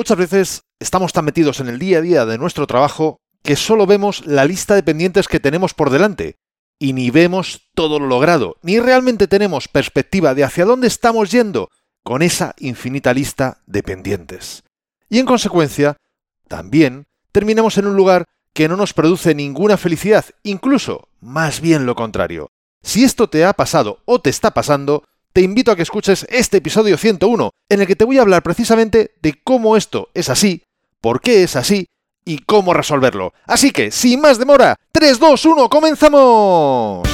Muchas veces estamos tan metidos en el día a día de nuestro trabajo que solo vemos la lista de pendientes que tenemos por delante y ni vemos todo lo logrado, ni realmente tenemos perspectiva de hacia dónde estamos yendo con esa infinita lista de pendientes. Y en consecuencia, también terminamos en un lugar que no nos produce ninguna felicidad, incluso más bien lo contrario. Si esto te ha pasado o te está pasando, te invito a que escuches este episodio 101, en el que te voy a hablar precisamente de cómo esto es así, por qué es así y cómo resolverlo. Así que, sin más demora, 3, 2, 1, comenzamos.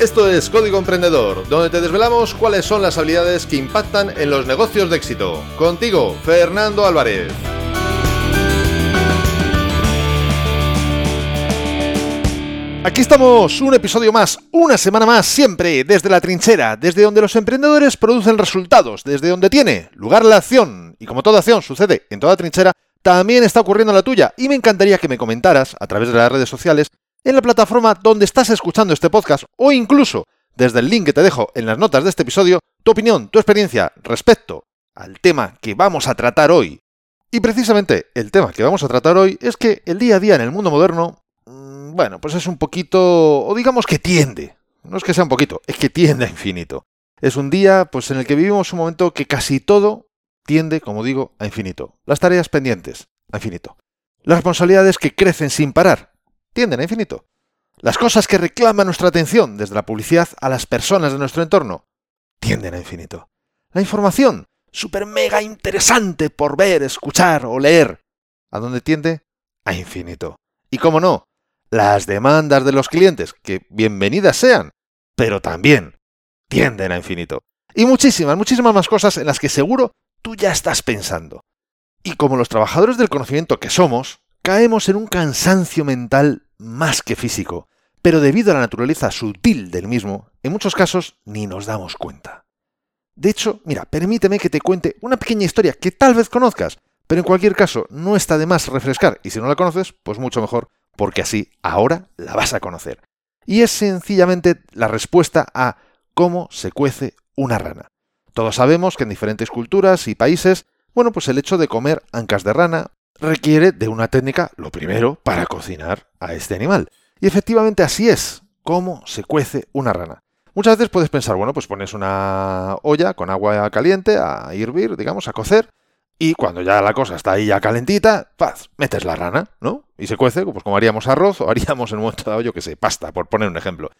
Esto es Código Emprendedor, donde te desvelamos cuáles son las habilidades que impactan en los negocios de éxito. Contigo, Fernando Álvarez. Aquí estamos, un episodio más, una semana más, siempre desde la trinchera, desde donde los emprendedores producen resultados, desde donde tiene lugar la acción. Y como toda acción sucede en toda trinchera, también está ocurriendo la tuya. Y me encantaría que me comentaras, a través de las redes sociales, en la plataforma donde estás escuchando este podcast, o incluso desde el link que te dejo en las notas de este episodio, tu opinión, tu experiencia respecto al tema que vamos a tratar hoy. Y precisamente el tema que vamos a tratar hoy es que el día a día en el mundo moderno bueno, pues es un poquito, o digamos que tiende, no es que sea un poquito, es que tiende a infinito. Es un día pues en el que vivimos un momento que casi todo tiende, como digo, a infinito. Las tareas pendientes, a infinito. Las responsabilidades que crecen sin parar, tienden a infinito. Las cosas que reclaman nuestra atención, desde la publicidad a las personas de nuestro entorno, tienden a infinito. La información, súper mega interesante por ver, escuchar o leer, ¿a dónde tiende? A infinito. Y cómo no, las demandas de los clientes, que bienvenidas sean, pero también tienden a infinito. Y muchísimas, muchísimas más cosas en las que seguro tú ya estás pensando. Y como los trabajadores del conocimiento que somos, caemos en un cansancio mental más que físico, pero debido a la naturaleza sutil del mismo, en muchos casos ni nos damos cuenta. De hecho, mira, permíteme que te cuente una pequeña historia que tal vez conozcas, pero en cualquier caso no está de más refrescar, y si no la conoces, pues mucho mejor porque así ahora la vas a conocer. Y es sencillamente la respuesta a cómo se cuece una rana. Todos sabemos que en diferentes culturas y países, bueno, pues el hecho de comer ancas de rana requiere de una técnica, lo primero, para cocinar a este animal. Y efectivamente así es, cómo se cuece una rana. Muchas veces puedes pensar, bueno, pues pones una olla con agua caliente a hervir, digamos, a cocer, y cuando ya la cosa está ahí ya calentita, paz, metes la rana, ¿no? Y se cuece, pues como haríamos arroz o haríamos en un momento dado, yo que sé, pasta, por poner un ejemplo.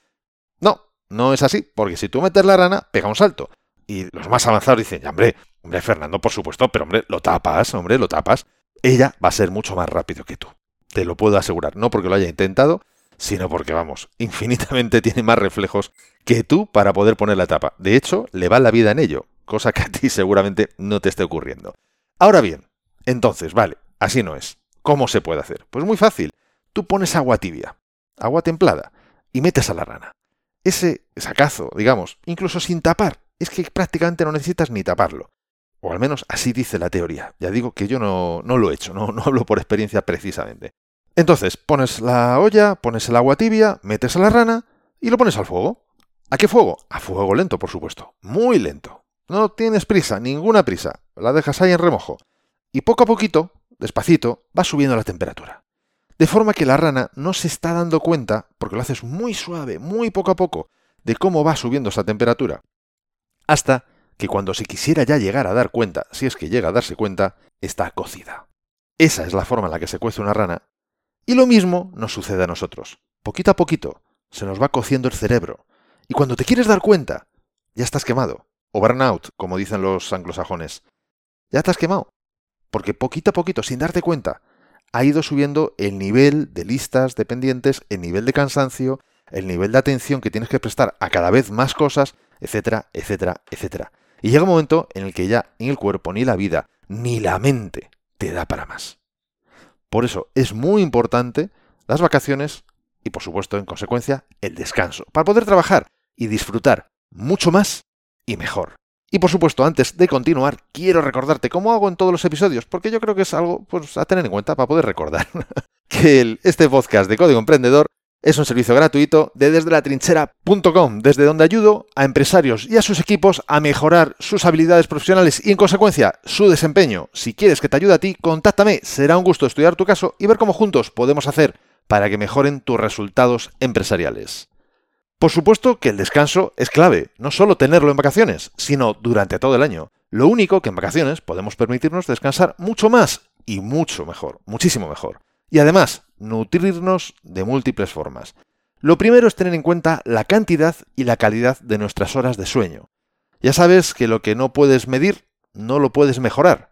No, no es así, porque si tú metes la rana, pega un salto. Y los más avanzados dicen, hombre, hombre, Fernando, por supuesto, pero hombre, lo tapas, hombre, lo tapas. Ella va a ser mucho más rápido que tú. Te lo puedo asegurar. No porque lo haya intentado, sino porque, vamos, infinitamente tiene más reflejos que tú para poder poner la tapa. De hecho, le va la vida en ello, cosa que a ti seguramente no te esté ocurriendo. Ahora bien, entonces, vale, así no es. ¿Cómo se puede hacer? Pues muy fácil. Tú pones agua tibia, agua templada, y metes a la rana. Ese sacazo, digamos, incluso sin tapar, es que prácticamente no necesitas ni taparlo. O al menos así dice la teoría. Ya digo que yo no, no lo he hecho, no, no hablo por experiencia precisamente. Entonces, pones la olla, pones el agua tibia, metes a la rana y lo pones al fuego. ¿A qué fuego? A fuego lento, por supuesto. Muy lento. No tienes prisa, ninguna prisa. La dejas ahí en remojo. Y poco a poquito, despacito, va subiendo la temperatura. De forma que la rana no se está dando cuenta, porque lo haces muy suave, muy poco a poco, de cómo va subiendo esa temperatura. Hasta que cuando se quisiera ya llegar a dar cuenta, si es que llega a darse cuenta, está cocida. Esa es la forma en la que se cuece una rana. Y lo mismo nos sucede a nosotros. Poquito a poquito se nos va cociendo el cerebro. Y cuando te quieres dar cuenta, ya estás quemado o burnout, como dicen los anglosajones. Ya te has quemado. Porque poquito a poquito, sin darte cuenta, ha ido subiendo el nivel de listas de pendientes, el nivel de cansancio, el nivel de atención que tienes que prestar a cada vez más cosas, etcétera, etcétera, etcétera. Y llega un momento en el que ya ni el cuerpo, ni la vida, ni la mente te da para más. Por eso es muy importante las vacaciones y, por supuesto, en consecuencia, el descanso, para poder trabajar y disfrutar mucho más y mejor. Y por supuesto, antes de continuar, quiero recordarte, como hago en todos los episodios, porque yo creo que es algo pues, a tener en cuenta para poder recordar, que este podcast de Código Emprendedor Es un servicio gratuito de desde la trinchera.com, desde donde ayudo a empresarios y a sus equipos a mejorar sus habilidades profesionales y en consecuencia su desempeño. Si quieres que te ayude a ti, contáctame. Será un gusto estudiar tu caso y ver cómo juntos podemos hacer para que mejoren tus resultados empresariales. Por supuesto que el descanso es clave, no solo tenerlo en vacaciones, sino durante todo el año. Lo único que en vacaciones podemos permitirnos descansar mucho más y mucho mejor, muchísimo mejor. Y además, nutrirnos de múltiples formas. Lo primero es tener en cuenta la cantidad y la calidad de nuestras horas de sueño. Ya sabes que lo que no puedes medir, no lo puedes mejorar.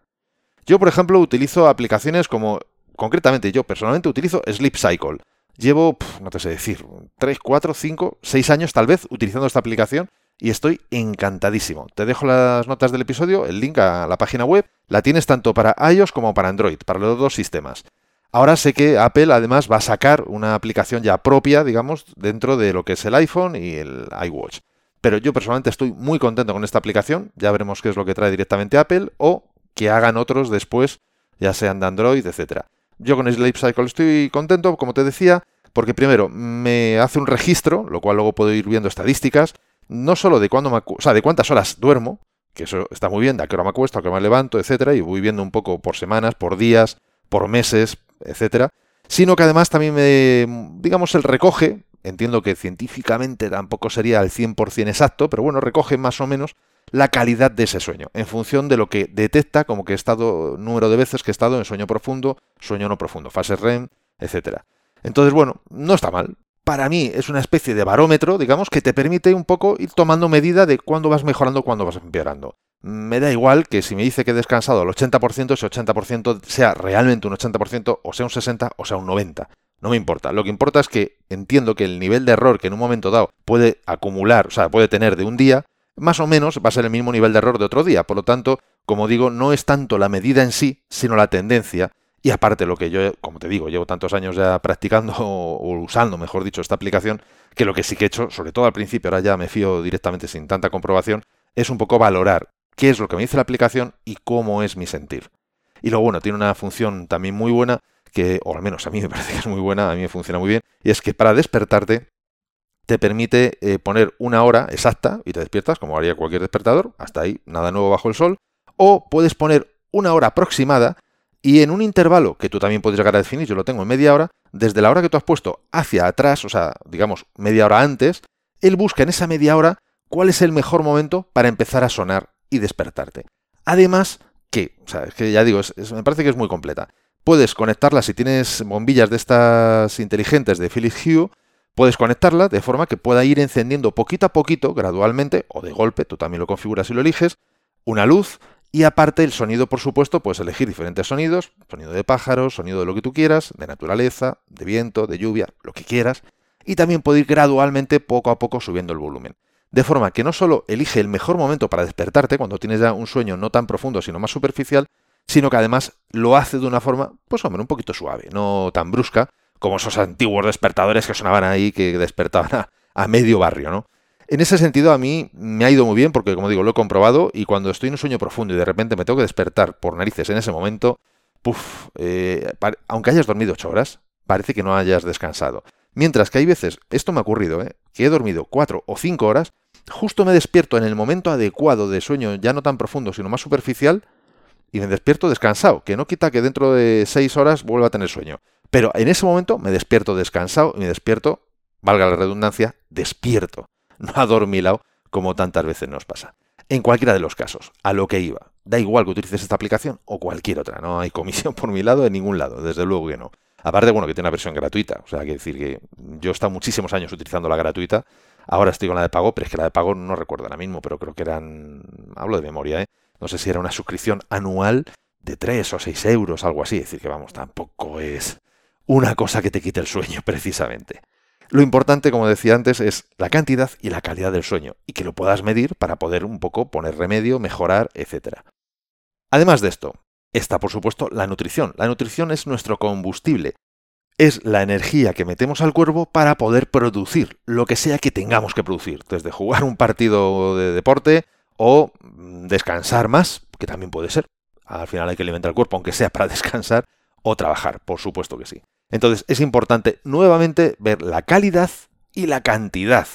Yo, por ejemplo, utilizo aplicaciones como, concretamente yo personalmente utilizo Sleep Cycle. Llevo, no te sé decir, 3, 4, 5, 6 años tal vez utilizando esta aplicación y estoy encantadísimo. Te dejo las notas del episodio, el link a la página web. La tienes tanto para iOS como para Android, para los dos sistemas. Ahora sé que Apple además va a sacar una aplicación ya propia, digamos, dentro de lo que es el iPhone y el iWatch. Pero yo personalmente estoy muy contento con esta aplicación. Ya veremos qué es lo que trae directamente Apple o que hagan otros después, ya sean de Android, etcétera. Yo con Sleep Cycle estoy contento, como te decía, porque primero me hace un registro, lo cual luego puedo ir viendo estadísticas, no solo de cuándo me o sea, de cuántas horas duermo, que eso está muy bien, de a qué hora me acuesto, a qué hora me levanto, etcétera, y voy viendo un poco por semanas, por días, por meses, etcétera, sino que además también me, digamos, el recoge, entiendo que científicamente tampoco sería al 100% exacto, pero bueno, recoge más o menos la calidad de ese sueño, en función de lo que detecta como que he estado, número de veces que he estado en sueño profundo, sueño no profundo, fase REM, etcétera. Entonces, bueno, no está mal. Para mí es una especie de barómetro, digamos, que te permite un poco ir tomando medida de cuándo vas mejorando, cuándo vas empeorando me da igual que si me dice que he descansado el 80%, ese 80% sea realmente un 80%, o sea un 60%, o sea un 90%. No me importa. Lo que importa es que entiendo que el nivel de error que en un momento dado puede acumular, o sea, puede tener de un día, más o menos va a ser el mismo nivel de error de otro día. Por lo tanto, como digo, no es tanto la medida en sí, sino la tendencia. Y aparte, lo que yo, como te digo, llevo tantos años ya practicando o usando, mejor dicho, esta aplicación, que lo que sí que he hecho, sobre todo al principio, ahora ya me fío directamente sin tanta comprobación, es un poco valorar qué es lo que me dice la aplicación y cómo es mi sentir. Y luego, bueno, tiene una función también muy buena, que, o al menos a mí me parece que es muy buena, a mí me funciona muy bien, y es que para despertarte te permite eh, poner una hora exacta y te despiertas como haría cualquier despertador, hasta ahí, nada nuevo bajo el sol, o puedes poner una hora aproximada y en un intervalo que tú también puedes llegar a definir, yo lo tengo en media hora, desde la hora que tú has puesto hacia atrás, o sea, digamos media hora antes, él busca en esa media hora cuál es el mejor momento para empezar a sonar y despertarte. Además, que, o sea, es que ya digo, me parece que es muy completa. Puedes conectarla si tienes bombillas de estas inteligentes de Philips Hue, puedes conectarla de forma que pueda ir encendiendo poquito a poquito, gradualmente, o de golpe, tú también lo configuras y lo eliges, una luz y aparte el sonido, por supuesto, puedes elegir diferentes sonidos, sonido de pájaros, sonido de lo que tú quieras, de naturaleza, de viento, de lluvia, lo que quieras, y también puede ir gradualmente, poco a poco, subiendo el volumen. De forma que no solo elige el mejor momento para despertarte cuando tienes ya un sueño no tan profundo sino más superficial, sino que además lo hace de una forma, pues hombre, un poquito suave, no tan brusca como esos antiguos despertadores que sonaban ahí que despertaban a, medio barrio, ¿no? En ese sentido a mí me ha ido muy bien porque, como digo, lo he comprobado y cuando estoy en un sueño profundo y de repente me tengo que despertar por narices en ese momento, puff, eh, aunque hayas dormido ocho horas, parece que no hayas descansado. Mientras que hay veces, esto me ha ocurrido, ¿eh? que he dormido cuatro o cinco horas, justo me despierto en el momento adecuado de sueño ya no tan profundo, sino más superficial, y me despierto descansado, que no quita que dentro de seis horas vuelva a tener sueño. Pero en ese momento me despierto descansado y me despierto, valga la redundancia, despierto, no adormilado como tantas veces nos pasa. En cualquiera de los casos, a lo que iba. Da igual que utilices esta aplicación o cualquier otra, no hay comisión por mi lado en ningún lado, desde luego que no. Aparte, bueno, que tiene una versión gratuita. O sea, que decir que yo he estado muchísimos años utilizando la gratuita. Ahora estoy con la de pago, pero es que la de pago no recuerdo ahora mismo, pero creo que eran. Hablo de memoria, ¿eh? No sé si era una suscripción anual de 3 o 6 euros, algo así. Es decir, que vamos, tampoco es una cosa que te quite el sueño, precisamente. Lo importante, como decía antes, es la cantidad y la calidad del sueño, y que lo puedas medir para poder un poco poner remedio, mejorar, etc. Además de esto, Está, por supuesto, la nutrición. La nutrición es nuestro combustible. Es la energía que metemos al cuerpo para poder producir lo que sea que tengamos que producir. Desde jugar un partido de deporte o mm, descansar más, que también puede ser. Al final hay que alimentar el cuerpo, aunque sea para descansar, o trabajar, por supuesto que sí. Entonces es importante nuevamente ver la calidad y la cantidad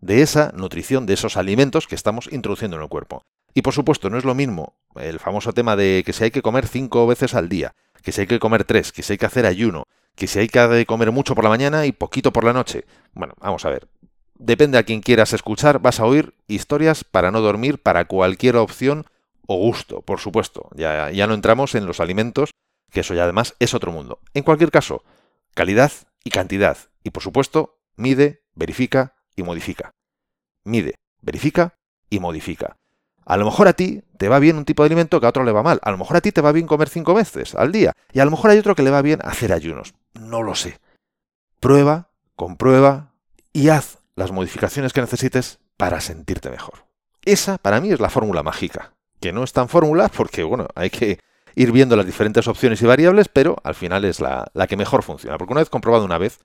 de esa nutrición, de esos alimentos que estamos introduciendo en el cuerpo. Y por supuesto, no es lo mismo el famoso tema de que si hay que comer cinco veces al día, que si hay que comer tres, que si hay que hacer ayuno, que si hay que comer mucho por la mañana y poquito por la noche. Bueno, vamos a ver. Depende a quien quieras escuchar, vas a oír historias para no dormir para cualquier opción o gusto, por supuesto. Ya, ya no entramos en los alimentos, que eso ya además es otro mundo. En cualquier caso, calidad y cantidad. Y por supuesto, mide, verifica y modifica. Mide, verifica y modifica. A lo mejor a ti te va bien un tipo de alimento que a otro le va mal. A lo mejor a ti te va bien comer cinco veces al día. Y a lo mejor hay otro que le va bien hacer ayunos. No lo sé. Prueba, comprueba y haz las modificaciones que necesites para sentirte mejor. Esa para mí es la fórmula mágica. Que no es tan fórmula porque, bueno, hay que ir viendo las diferentes opciones y variables, pero al final es la, la que mejor funciona. Porque una vez comprobado una vez,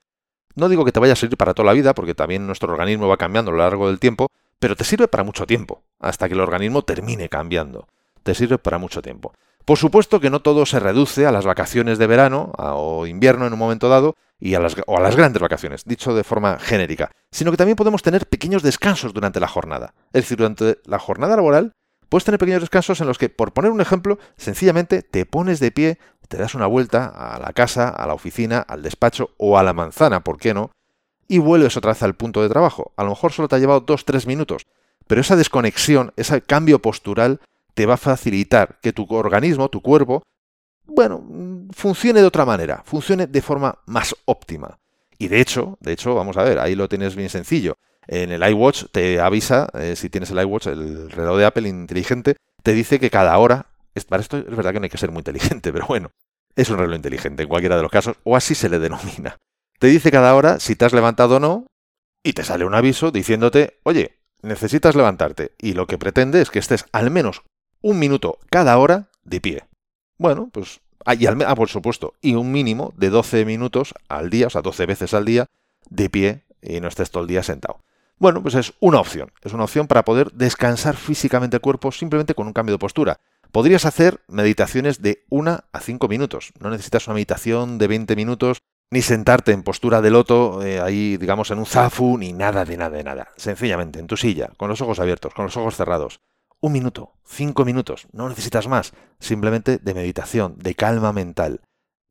no digo que te vaya a servir para toda la vida, porque también nuestro organismo va cambiando a lo largo del tiempo, pero te sirve para mucho tiempo, hasta que el organismo termine cambiando. Te sirve para mucho tiempo. Por supuesto que no todo se reduce a las vacaciones de verano o invierno en un momento dado y a las, o a las grandes vacaciones, dicho de forma genérica, sino que también podemos tener pequeños descansos durante la jornada. Es decir, durante la jornada laboral puedes tener pequeños descansos en los que, por poner un ejemplo, sencillamente te pones de pie, te das una vuelta a la casa, a la oficina, al despacho o a la manzana, ¿por qué no? y vuelves otra vez al punto de trabajo. A lo mejor solo te ha llevado 2-3 minutos, pero esa desconexión, ese cambio postural, te va a facilitar que tu organismo, tu cuerpo, bueno, funcione de otra manera, funcione de forma más óptima. Y de hecho, de hecho, vamos a ver, ahí lo tienes bien sencillo. En el iWatch te avisa, eh, si tienes el iWatch, el reloj de Apple inteligente, te dice que cada hora, para esto es verdad que no hay que ser muy inteligente, pero bueno, es un reloj inteligente en cualquiera de los casos, o así se le denomina. Te dice cada hora si te has levantado o no y te sale un aviso diciéndote, oye, necesitas levantarte y lo que pretende es que estés al menos un minuto cada hora de pie. Bueno, pues, ah, y ah, por supuesto, y un mínimo de 12 minutos al día, o sea, 12 veces al día de pie y no estés todo el día sentado. Bueno, pues es una opción, es una opción para poder descansar físicamente el cuerpo simplemente con un cambio de postura. Podrías hacer meditaciones de 1 a 5 minutos. No necesitas una meditación de 20 minutos ni sentarte en postura de loto, eh, ahí digamos en un zafu, ni nada de nada de nada. Sencillamente, en tu silla, con los ojos abiertos, con los ojos cerrados. Un minuto, cinco minutos, no necesitas más, simplemente de meditación, de calma mental.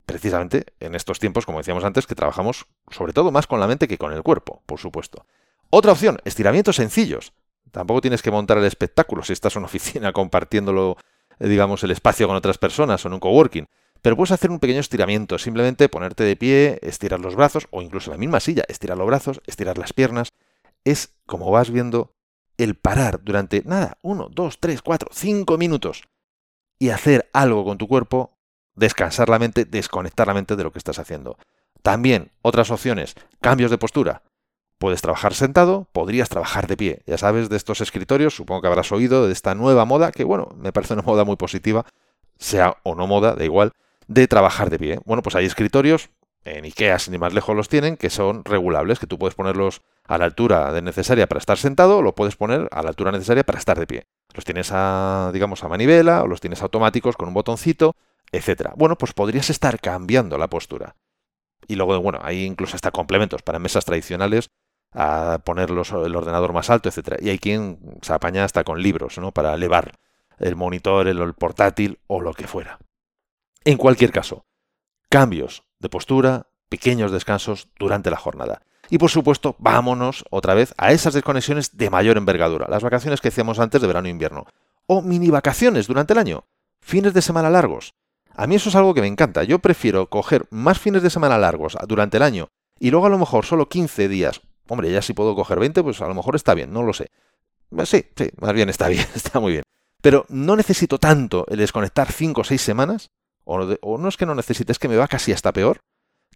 Precisamente en estos tiempos, como decíamos antes, que trabajamos sobre todo más con la mente que con el cuerpo, por supuesto. Otra opción, estiramientos sencillos. Tampoco tienes que montar el espectáculo si estás en una oficina compartiéndolo, eh, digamos, el espacio con otras personas o en un coworking. Pero puedes hacer un pequeño estiramiento, simplemente ponerte de pie, estirar los brazos, o incluso la misma silla, estirar los brazos, estirar las piernas. Es, como vas viendo, el parar durante, nada, uno, dos, tres, cuatro, cinco minutos y hacer algo con tu cuerpo, descansar la mente, desconectar la mente de lo que estás haciendo. También, otras opciones, cambios de postura. Puedes trabajar sentado, podrías trabajar de pie. Ya sabes de estos escritorios, supongo que habrás oído de esta nueva moda, que bueno, me parece una moda muy positiva, sea o no moda, da igual, de trabajar de pie. Bueno, pues hay escritorios, en IKEA sin ir más lejos los tienen, que son regulables, que tú puedes ponerlos a la altura necesaria para estar sentado, o lo puedes poner a la altura necesaria para estar de pie. Los tienes a, digamos, a manivela, o los tienes automáticos con un botoncito, etcétera. Bueno, pues podrías estar cambiando la postura. Y luego, bueno, hay incluso hasta complementos para mesas tradicionales, a ponerlos el ordenador más alto, etcétera. Y hay quien se apaña hasta con libros, ¿no? Para elevar el monitor, el portátil o lo que fuera. En cualquier caso, cambios de postura, pequeños descansos durante la jornada. Y por supuesto, vámonos otra vez a esas desconexiones de mayor envergadura, las vacaciones que hacíamos antes de verano e invierno. O mini vacaciones durante el año, fines de semana largos. A mí eso es algo que me encanta. Yo prefiero coger más fines de semana largos durante el año y luego a lo mejor solo 15 días. Hombre, ya si puedo coger 20, pues a lo mejor está bien, no lo sé. Sí, sí, más bien está bien, está muy bien. Pero no necesito tanto el desconectar 5 o 6 semanas o, no es que no necesite, es que me va casi hasta peor,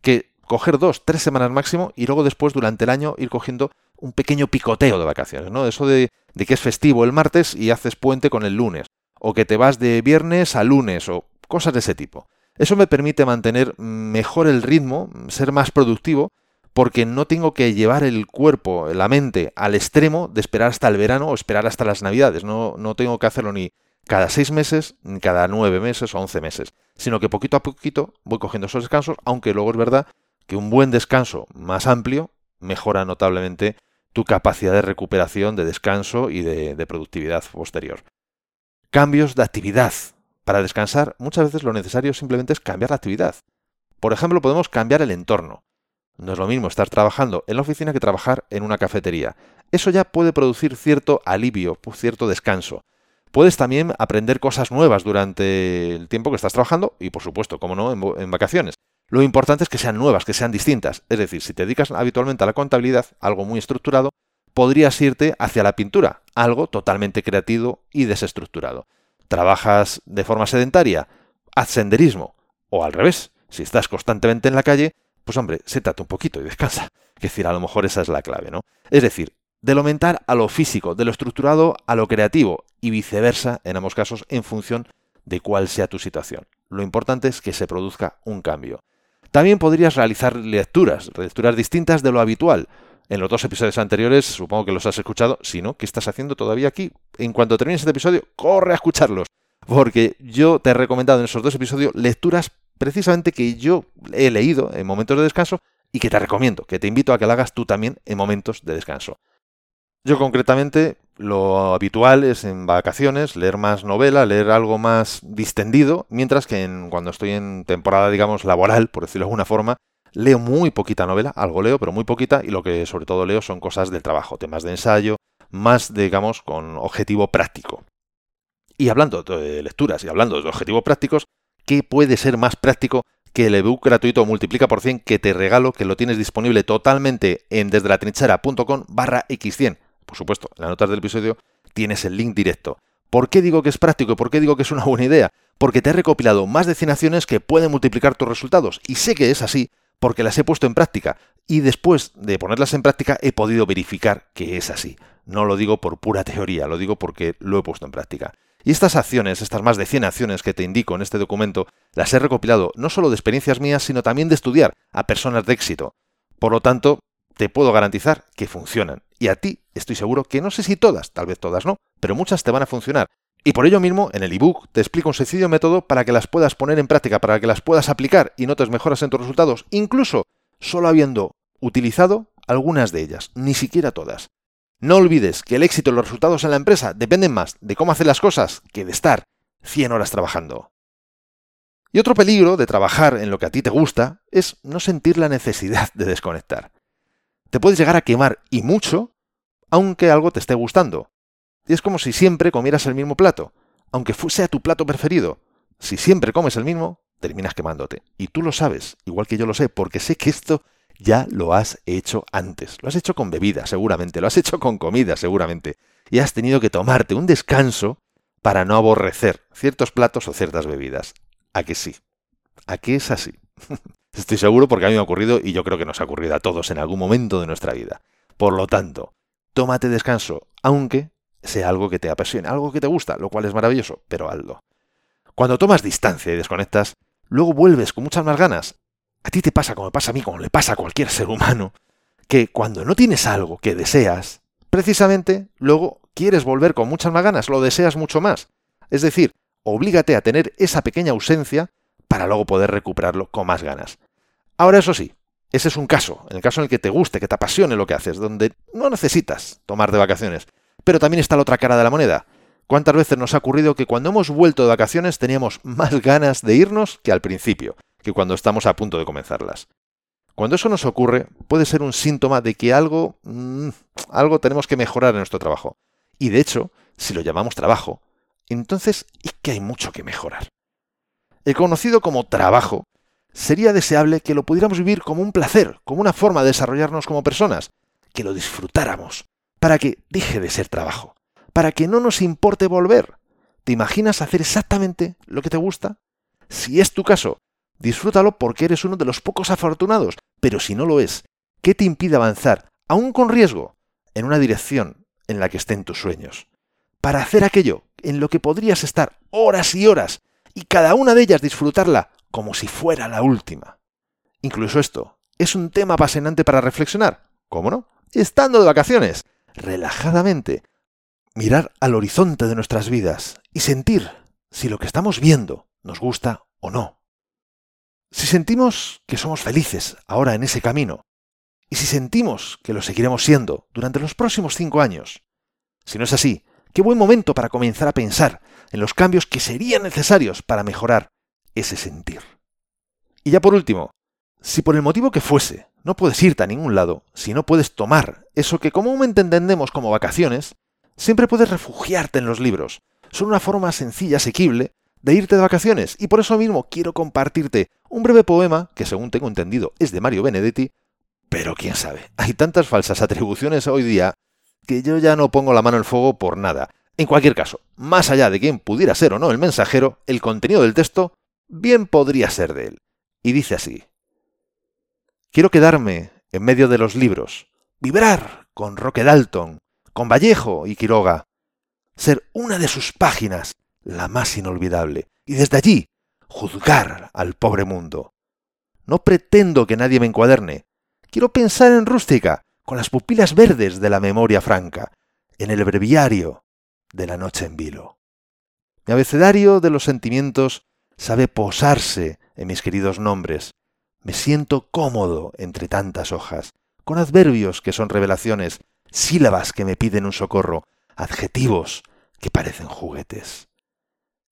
que coger dos, tres semanas máximo y luego después durante el año ir cogiendo un pequeño picoteo de vacaciones, ¿no? Eso de, de, que es festivo el martes y haces puente con el lunes, o que te vas de viernes a lunes, o cosas de ese tipo. Eso me permite mantener mejor el ritmo, ser más productivo, porque no tengo que llevar el cuerpo, la mente, al extremo de esperar hasta el verano o esperar hasta las navidades. No, no tengo que hacerlo ni, cada seis meses, ni cada nueve meses o once meses, sino que poquito a poquito voy cogiendo esos descansos, aunque luego es verdad que un buen descanso más amplio mejora notablemente tu capacidad de recuperación, de descanso y de, de productividad posterior. Cambios de actividad. Para descansar, muchas veces lo necesario simplemente es cambiar la actividad. Por ejemplo, podemos cambiar el entorno. No es lo mismo estar trabajando en la oficina que trabajar en una cafetería. Eso ya puede producir cierto alivio, cierto descanso. Puedes también aprender cosas nuevas durante el tiempo que estás trabajando y, por supuesto, como no, en, vacaciones. Lo importante es que sean nuevas, que sean distintas. Es decir, si te dedicas habitualmente a la contabilidad, algo muy estructurado, podrías irte hacia la pintura, algo totalmente creativo y desestructurado. ¿Trabajas de forma sedentaria? Haz senderismo. O al revés, si estás constantemente en la calle, pues hombre, sétate un poquito y descansa. Es decir, a lo mejor esa es la clave, ¿no? Es decir, de lo mental a lo físico, de lo estructurado a lo creativo y viceversa en ambos casos en función de cuál sea tu situación. Lo importante es que se produzca un cambio. También podrías realizar lecturas, lecturas distintas de lo habitual. En los dos episodios anteriores, supongo que los has escuchado. Si no, ¿qué estás haciendo todavía aquí? En cuanto termines este episodio, corre a escucharlos. Porque yo te he recomendado en esos dos episodios lecturas precisamente que yo he leído en momentos de descanso y que te recomiendo, que te invito a que lo hagas tú también en momentos de descanso. Yo concretamente lo habitual es en vacaciones leer más novela, leer algo más distendido, mientras que cuando estoy en temporada, digamos, laboral, por decirlo de alguna forma, leo muy poquita novela, algo leo, pero muy poquita, y lo que sobre todo leo son cosas del trabajo, temas de ensayo, más, digamos, con objetivo práctico. Y hablando de lecturas y hablando de objetivos prácticos, ¿qué puede ser más práctico que el ebook gratuito multiplica por 100 que te regalo, que lo tienes disponible totalmente en desde la trinchera.com barra x100? Por supuesto, en las notas del episodio tienes el link directo. ¿Por qué digo que es práctico por qué digo que es una buena idea? Porque te he recopilado más de 100 acciones que pueden multiplicar tus resultados. Y sé que es así porque las he puesto en práctica. Y después de ponerlas en práctica he podido verificar que es así. No lo digo por pura teoría, lo digo porque lo he puesto en práctica. Y estas acciones, estas más de 100 acciones que te indico en este documento, las he recopilado no solo de experiencias mías, sino también de estudiar a personas de éxito. Por lo tanto, te puedo garantizar que funcionan. Y a ti estoy seguro que no sé si todas, tal vez todas no, pero muchas te van a funcionar. Y por ello mismo, en el ebook te explico un sencillo método para que las puedas poner en práctica, para que las puedas aplicar y notes mejoras en tus resultados, incluso solo habiendo utilizado algunas de ellas, ni siquiera todas. No olvides que el éxito y los resultados en la empresa dependen más de cómo hacer las cosas que de estar 100 horas trabajando. Y otro peligro de trabajar en lo que a ti te gusta es no sentir la necesidad de desconectar te puedes llegar a quemar y mucho, aunque algo te esté gustando. Y es como si siempre comieras el mismo plato, aunque sea tu plato preferido. Si siempre comes el mismo, terminas quemándote. Y tú lo sabes, igual que yo lo sé, porque sé que esto ya lo has hecho antes. Lo has hecho con bebida, seguramente. Lo has hecho con comida, seguramente. Y has tenido que tomarte un descanso para no aborrecer ciertos platos o ciertas bebidas. ¿A que sí? ¿A qué es así? Estoy seguro porque a mí me ha ocurrido y yo creo que nos ha ocurrido a todos en algún momento de nuestra vida. Por lo tanto, tómate descanso, aunque sea algo que te apasione, algo que te gusta, lo cual es maravilloso, pero hazlo. Cuando tomas distancia y desconectas, luego vuelves con muchas más ganas. A ti te pasa como me pasa a mí, como le pasa a cualquier ser humano, que cuando no tienes algo que deseas, precisamente luego quieres volver con muchas más ganas, lo deseas mucho más. Es decir, oblígate a tener esa pequeña ausencia para luego poder recuperarlo con más ganas. Ahora eso sí, ese es un caso, en el caso en el que te guste, que te apasione lo que haces, donde no necesitas tomar de vacaciones. Pero también está la otra cara de la moneda. ¿Cuántas veces nos ha ocurrido que cuando hemos vuelto de vacaciones teníamos más ganas de irnos que al principio, que cuando estamos a punto de comenzarlas? Cuando eso nos ocurre, puede ser un síntoma de que algo, mm, algo tenemos que mejorar en nuestro trabajo. Y de hecho, si lo llamamos trabajo, entonces es que hay mucho que mejorar. El conocido como trabajo, sería deseable que lo pudiéramos vivir como un placer, como una forma de desarrollarnos como personas, que lo disfrutáramos, para que deje de ser trabajo, para que no nos importe volver. ¿Te imaginas hacer exactamente lo que te gusta? Si es tu caso, disfrútalo porque eres uno de los pocos afortunados, pero si no lo es, ¿qué te impide avanzar, aún con riesgo, en una dirección en la que estén tus sueños? Para hacer aquello en lo que podrías estar horas y horas y cada una de ellas disfrutarla como si fuera la última. Incluso esto es un tema apasionante para reflexionar. ¿Cómo no? Estando de vacaciones, relajadamente. mirar al horizonte de nuestras vidas y sentir si lo que estamos viendo nos gusta o no. Si sentimos que somos felices ahora en ese camino, y si sentimos que lo seguiremos siendo durante los próximos cinco años, si no es así, qué buen momento para comenzar a pensar en los cambios que serían necesarios para mejorar ese sentir. Y ya por último, si por el motivo que fuese no puedes irte a ningún lado, si no puedes tomar eso que comúnmente entendemos como vacaciones, siempre puedes refugiarte en los libros. Son una forma sencilla, asequible, de irte de vacaciones, y por eso mismo quiero compartirte un breve poema, que según tengo entendido es de Mario Benedetti, pero quién sabe, hay tantas falsas atribuciones hoy día que yo ya no pongo la mano el fuego por nada. En cualquier caso, más allá de quién pudiera ser o no el mensajero, el contenido del texto bien podría ser de él. Y dice así. Quiero quedarme en medio de los libros, vibrar con Roque Dalton, con Vallejo y Quiroga, ser una de sus páginas la más inolvidable, y desde allí juzgar al pobre mundo. No pretendo que nadie me encuaderne. Quiero pensar en rústica, con las pupilas verdes de la memoria franca, en el breviario de la noche en vilo. Mi abecedario de los sentimientos sabe posarse en mis queridos nombres. Me siento cómodo entre tantas hojas, con adverbios que son revelaciones, sílabas que me piden un socorro, adjetivos que parecen juguetes.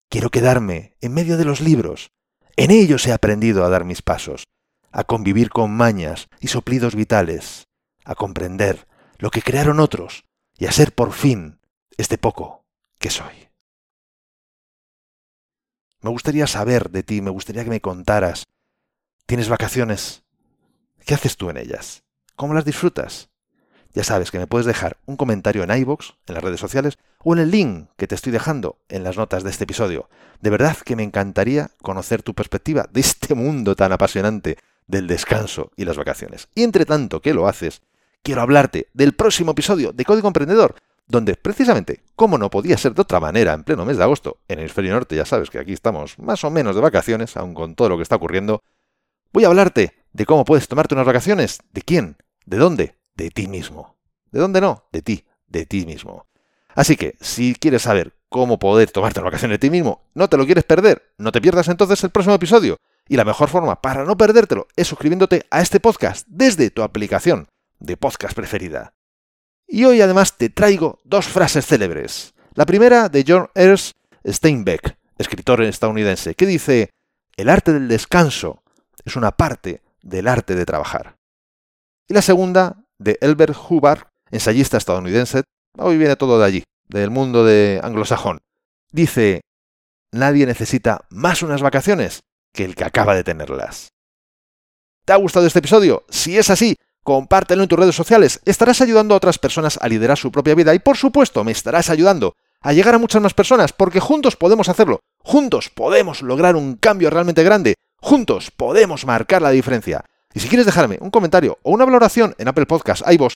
Quiero quedarme en medio de los libros. En ellos he aprendido a dar mis pasos, a convivir con mañas y soplidos vitales, a comprender lo que crearon otros y a ser por fin este poco que soy. Me gustaría saber de ti, me gustaría que me contaras. ¿Tienes vacaciones? ¿Qué haces tú en ellas? ¿Cómo las disfrutas? Ya sabes que me puedes dejar un comentario en iVoox, en las redes sociales, o en el link que te estoy dejando en las notas de este episodio. De verdad que me encantaría conocer tu perspectiva de este mundo tan apasionante del descanso y las vacaciones. Y entre tanto que lo haces, quiero hablarte del próximo episodio de Código Emprendedor, donde precisamente, como no podía ser de otra manera en pleno mes de agosto, en el hemisferio norte ya sabes que aquí estamos más o menos de vacaciones, aun con todo lo que está ocurriendo, voy a hablarte de cómo puedes tomarte unas vacaciones. ¿De quién? ¿De dónde? De ti mismo. ¿De dónde no? De ti, de ti mismo. Así que, si quieres saber cómo poder tomarte las vacaciones de ti mismo, no te lo quieres perder, no te pierdas entonces el próximo episodio. Y la mejor forma para no perdértelo es suscribiéndote a este podcast desde tu aplicación de podcast preferida. Y hoy además te traigo dos frases célebres. La primera de John Ernst Steinbeck, escritor estadounidense, que dice, el arte del descanso es una parte del arte de trabajar. Y la segunda de Elbert Hubbard, ensayista estadounidense, hoy viene todo de allí, del mundo de anglosajón. Dice, nadie necesita más unas vacaciones que el que acaba de tenerlas. ¿Te ha gustado este episodio? Si es así, compártelo en tus redes sociales, estarás ayudando a otras personas a liderar su propia vida y por supuesto me estarás ayudando a llegar a muchas más personas porque juntos podemos hacerlo, juntos podemos lograr un cambio realmente grande, juntos podemos marcar la diferencia. Y si quieres dejarme un comentario o una valoración en Apple Podcasts, iVoox